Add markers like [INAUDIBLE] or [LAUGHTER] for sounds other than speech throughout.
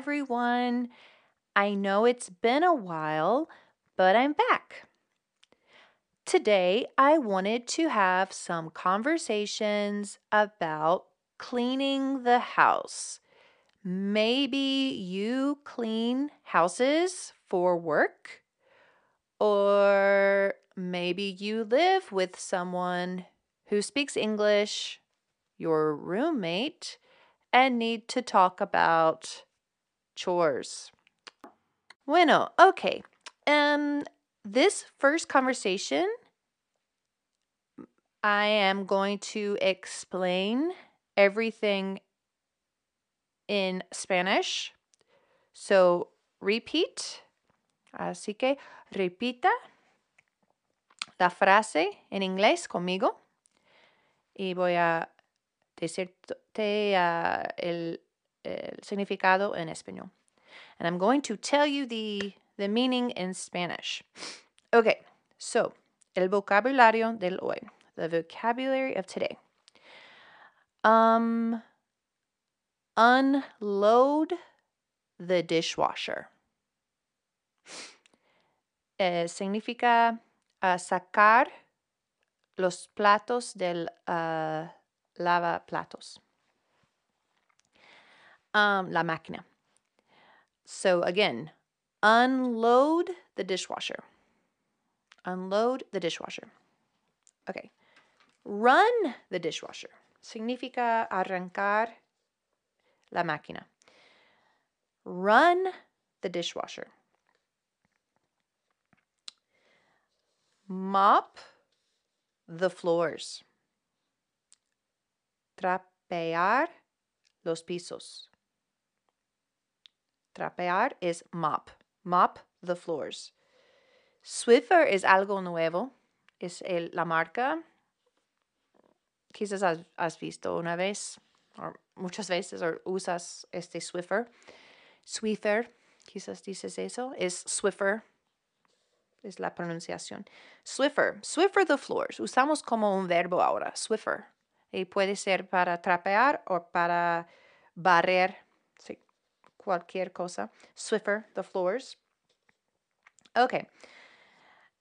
everyone. I know it's been a while, but I'm back. Today, I wanted to have some conversations about cleaning the house. Maybe you clean houses for work, or maybe you live with someone who speaks English, your roommate, and need to talk about chores. Bueno, okay. Um, this first conversation, I am going to explain everything in Spanish. So repeat. Así que repita la frase en inglés conmigo y voy a decirte uh, el, el significado en español. And I'm going to tell you the, the meaning in Spanish. Okay, so el vocabulario del hoy, the vocabulary of today. Um, unload the dishwasher. Eh, significa uh, sacar los platos del uh, lavaplatos. Um, la máquina. So again, unload the dishwasher. Unload the dishwasher. Okay. Run the dishwasher. Significa arrancar la máquina. Run the dishwasher. Mop the floors. Trapear los pisos. Trapear is mop. Mop the floors. Swiffer es algo nuevo. Es el, la marca. Quizás has, has visto una vez, o muchas veces, o usas este Swiffer. Swiffer, quizás dices eso. Es Swiffer. Es la pronunciación. Swiffer. Swiffer the floors. Usamos como un verbo ahora. Swiffer. Y puede ser para trapear o para barrer. Cualquier cosa. Swiffer the floors. Ok.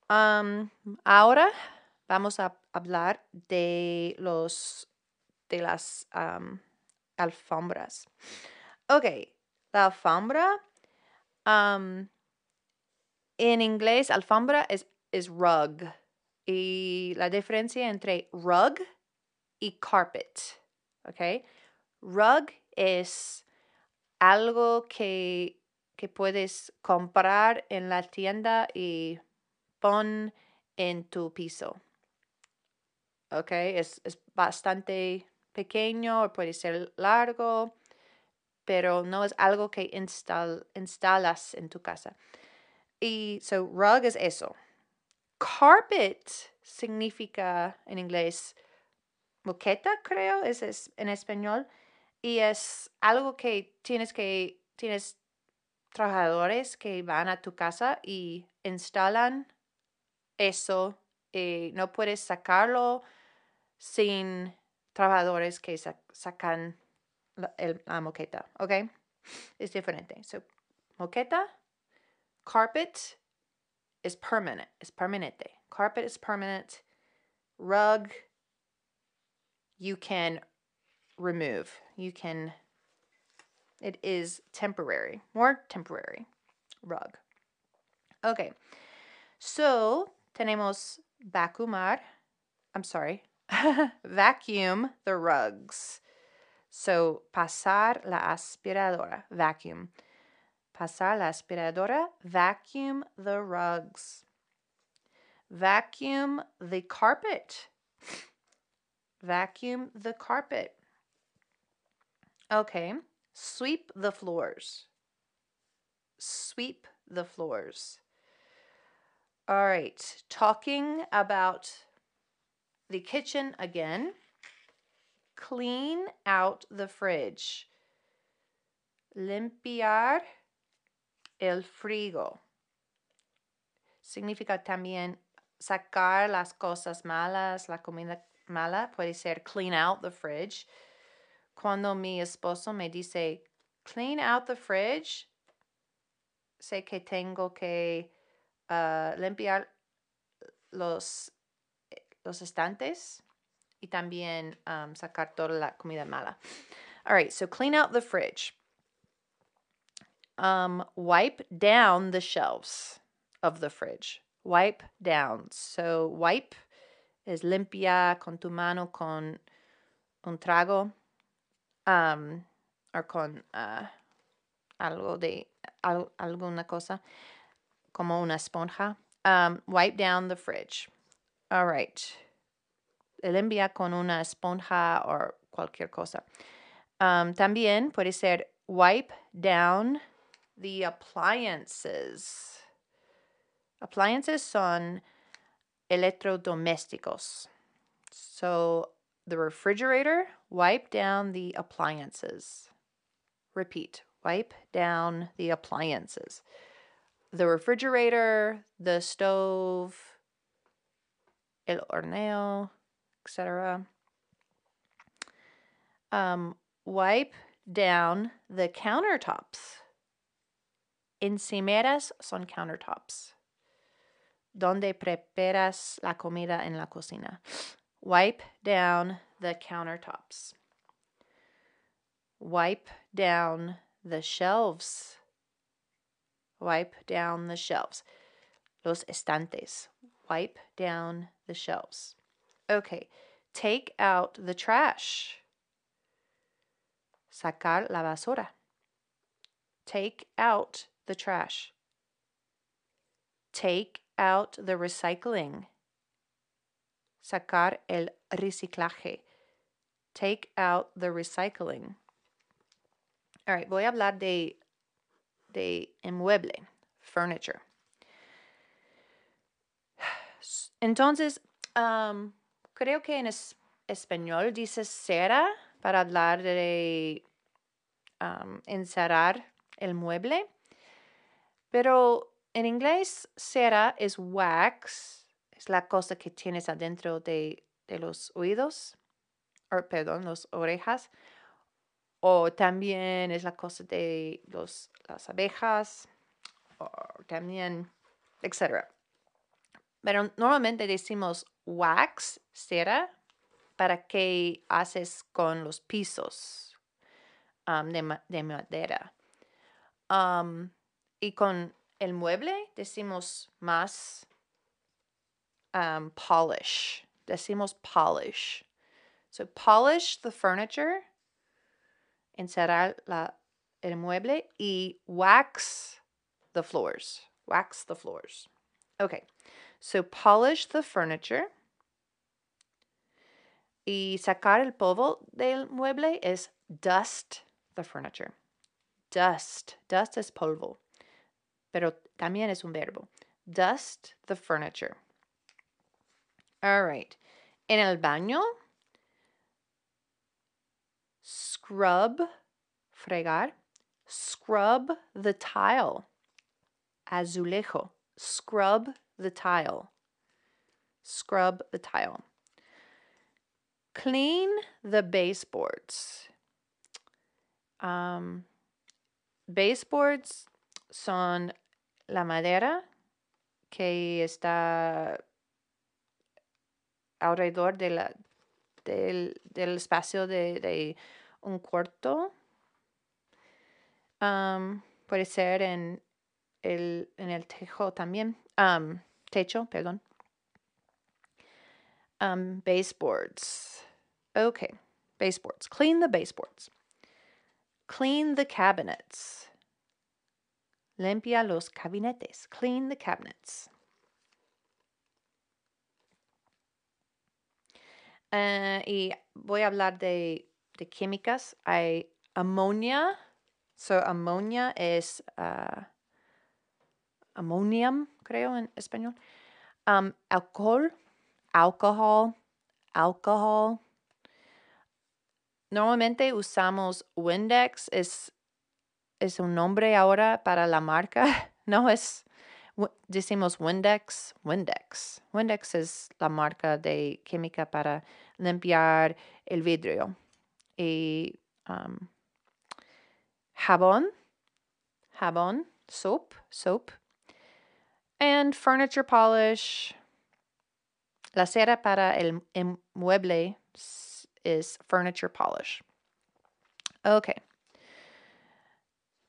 Ahora vamos a hablar de los de las alfombras. Ok, la alfombra um, en inglés alfombra es, es rug y la diferencia entre rug y carpet. Ok, rug es algo que, que puedes comprar en la tienda y pon en tu piso. Ok, es, es bastante pequeño o puede ser largo, pero no es algo que instal, instalas en tu casa. Y so rug es eso. Carpet significa en inglés moqueta, creo, es, es en español. Y es algo que tienes que, tienes trabajadores que van a tu casa y instalan eso. Y no puedes sacarlo sin trabajadores que sacan la, el, moqueta, ¿ok? Es diferente. So, moqueta, carpet is permanent, is permanente. Carpet is permanent. Rug, you can remove. You can, it is temporary, more temporary. Rug. Okay, so tenemos vacuumar. I'm sorry, [LAUGHS] vacuum the rugs. So, pasar la aspiradora, vacuum. Pasar la aspiradora, vacuum the rugs. Vacuum the carpet. Vacuum the carpet. Okay, sweep the floors. Sweep the floors. All right, talking about the kitchen again. Clean out the fridge. Limpiar el frigo. Significa también sacar las cosas malas, la comida mala. Puede ser clean out the fridge. Cuando mi esposo me dice clean out the fridge. Sé que tengo que uh, limpiar los, los estantes y también um, sacar toda la comida mala. All right, so clean out the fridge. Um, wipe down the shelves of the fridge. Wipe down. So wipe es limpia con tu mano con un trago um, or con uh, algo de al, alguna cosa como una esponja. Um, wipe down the fridge. All right. Limpia con una esponja o cualquier cosa. Um, también puede ser wipe down the appliances. Appliances son electrodomésticos. So the refrigerator, wipe down the appliances. Repeat, wipe down the appliances. The refrigerator, the stove, el horneo, etc. Um, wipe down the countertops. Encimeras son countertops. Donde preparas la comida en la cocina. Wipe down the countertops. Wipe down the shelves. Wipe down the shelves. Los estantes. Wipe down the shelves. Okay, take out the trash. Sacar la basura. Take out the trash. Take out the recycling. Sacar el reciclaje. Take out the recycling. All right, voy a hablar de, de inmueble, furniture. Entonces, um, creo que en es, español dice cera para hablar de um, encerrar el mueble, pero en inglés cera es wax, es la cosa que tienes adentro de, de los oídos, o perdón, las orejas, o también es la cosa de los, las abejas, o también, etc. Pero normalmente decimos wax, cera, para qué haces con los pisos de, de, madera. Y con el mueble decimos más um, polish. Decimos polish. So polish the furniture, encerrar la, el mueble y wax the floors. Wax the floors. Okay, so polish the furniture. Y sacar el polvo del mueble es dust the furniture. Dust. Dust es polvo. Pero también es un verbo. Dust the furniture. All right. En el baño, scrub, fregar. Scrub the tile. Azulejo. Scrub the tile. Scrub the tile. Clean the baseboards. Um, baseboards son la madera que está alrededor de la, del, del espacio de, un cuarto. Um, puede ser en el, en el techo también. Um, techo, perdón. Um, baseboards. Okay, baseboards. Clean the baseboards. Clean the cabinets. Limpia los gabinetes. Clean the cabinets. Uh, y voy a hablar de, de, químicas. Hay amonia. So, amonia es uh, ammonium, creo en español. Um, alcohol, alcohol, alcohol. Normalmente usamos Windex, es, es un nombre ahora para la marca, [LAUGHS] no es, decimos Windex, Windex. Windex es la marca de química para limpiar el vidrio. Y um, jabón, jabón, soap, soap. And furniture polish. La cera para el mueble is furniture polish. Okay.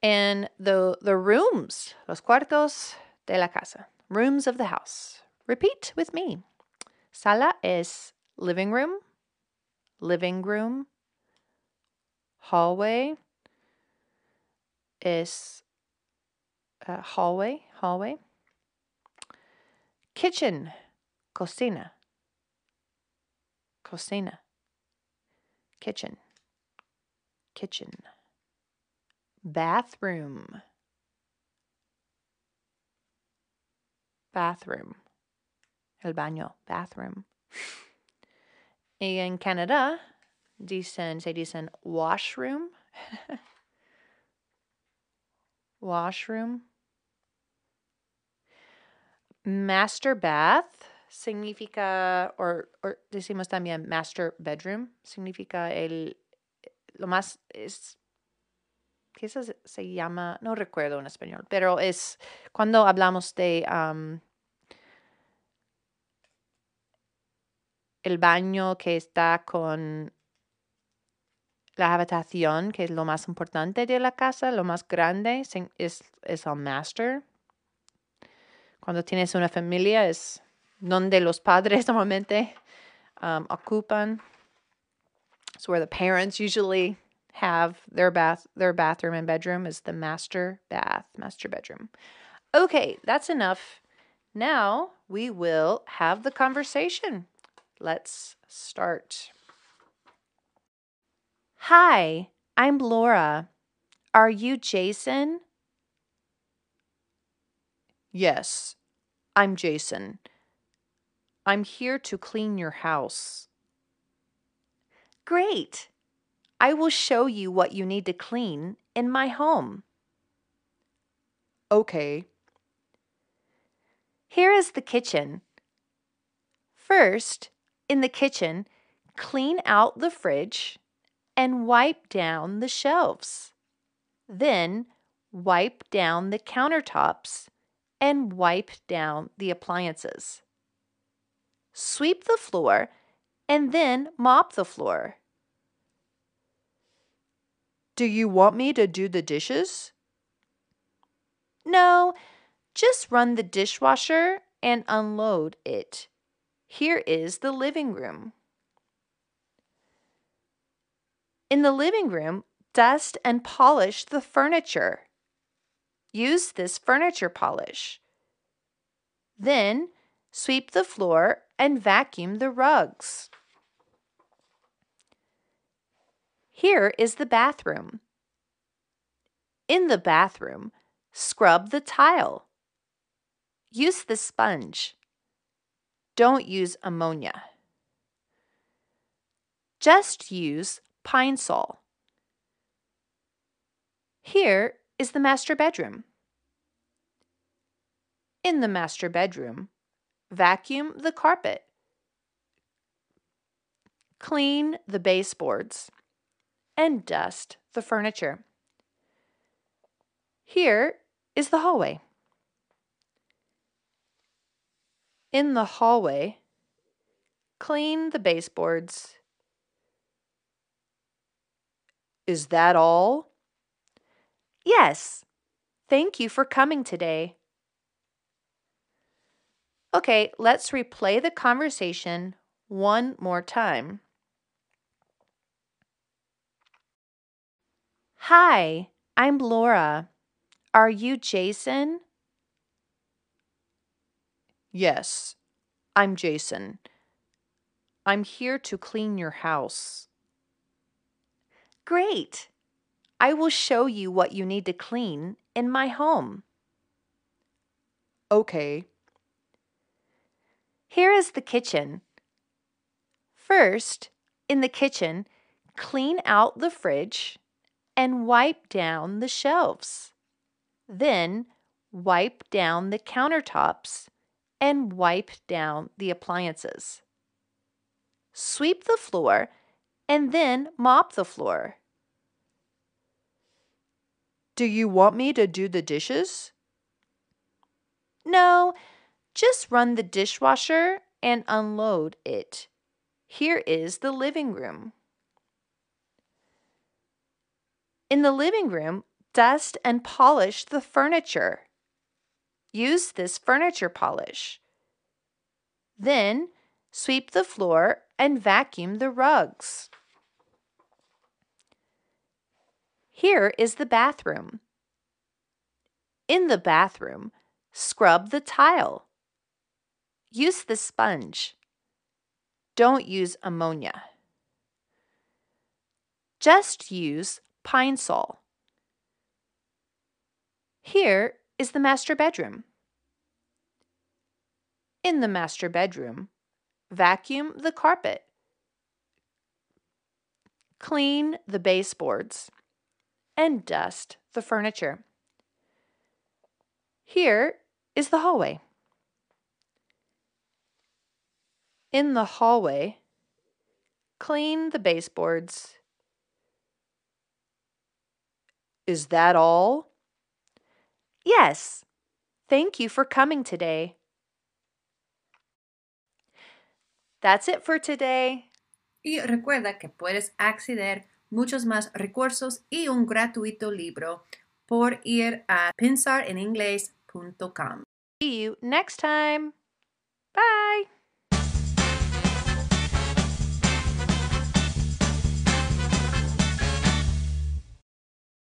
And the the rooms, los cuartos de la casa, rooms of the house. Repeat with me. Sala is living room, living room. Hallway is uh, hallway, hallway. Kitchen, cocina, cocina. Kitchen, kitchen. Bathroom, bathroom. El baño, bathroom. Y en Canadá dicen, se dicen washroom. [LAUGHS] washroom. Master bath significa, o decimos también master bedroom, significa el, lo más, es, ¿qué se, llama? No recuerdo en español, pero es cuando hablamos de el baño que está con la habitación, que es lo más importante de la casa, lo más grande, es, el master. Cuando tienes una familia es donde los padres [LAUGHS] normalmente ocupan. It's where the parents usually have their bath, their bathroom and bedroom is the master bath, master bedroom. Okay, that's enough. Now we will have the conversation. Let's start. Hi, I'm Laura. Are you Jason? Yes, I'm Jason. I'm here to clean your house. Great. I will show you what you need to clean in my home. Okay. Here is the kitchen. First, in the kitchen, clean out the fridge and wipe down the shelves. Then, wipe down the countertops and wipe down the appliances. Sweep the floor and then mop the floor. Do you want me to do the dishes? No, just run the dishwasher and unload it. Here is the living room. In the living room, dust and polish the furniture. Use this furniture polish. Then, sweep the floor and vacuum the rugs. Here is the bathroom. In the bathroom, scrub the tile. Use the sponge. Don't use ammonia. Just use Pine-Sol. Here is the master bedroom. In the master bedroom, vacuum the carpet. Clean the baseboards and dust the furniture. Here is the hallway. In the hallway, clean the baseboards. Is that all? Yes. Thank you for coming today. Okay, let's replay the conversation one more time. Hi, I'm Laura. Are you Jason? Yes, I'm Jason. I'm here to clean your house. Great. I will show you what you need to clean in my home. Okay. Here is the kitchen. First, in the kitchen, clean out the fridge and wipe down the shelves. Then, wipe down the countertops and wipe down the appliances. Sweep the floor and then mop the floor. Do you want me to do the dishes? No, just run the dishwasher and unload it. Here is the living room. In the living room, dust and polish the furniture. Use this furniture polish. Then sweep the floor and vacuum the rugs. Here is the bathroom. In the bathroom, scrub the tile. Use the sponge. Don't use ammonia. Just use Pine Sol. Here is the master bedroom. In the master bedroom, vacuum the carpet. Clean the baseboards and dust the furniture. Here is the hallway. In the hallway, clean the baseboards. Is that all? Yes. Thank you for coming today. That's it for today. Y recuerda que puedes acceder muchos más recursos y un gratuito libro por ir a pensareningles.com. See you next time. Bye.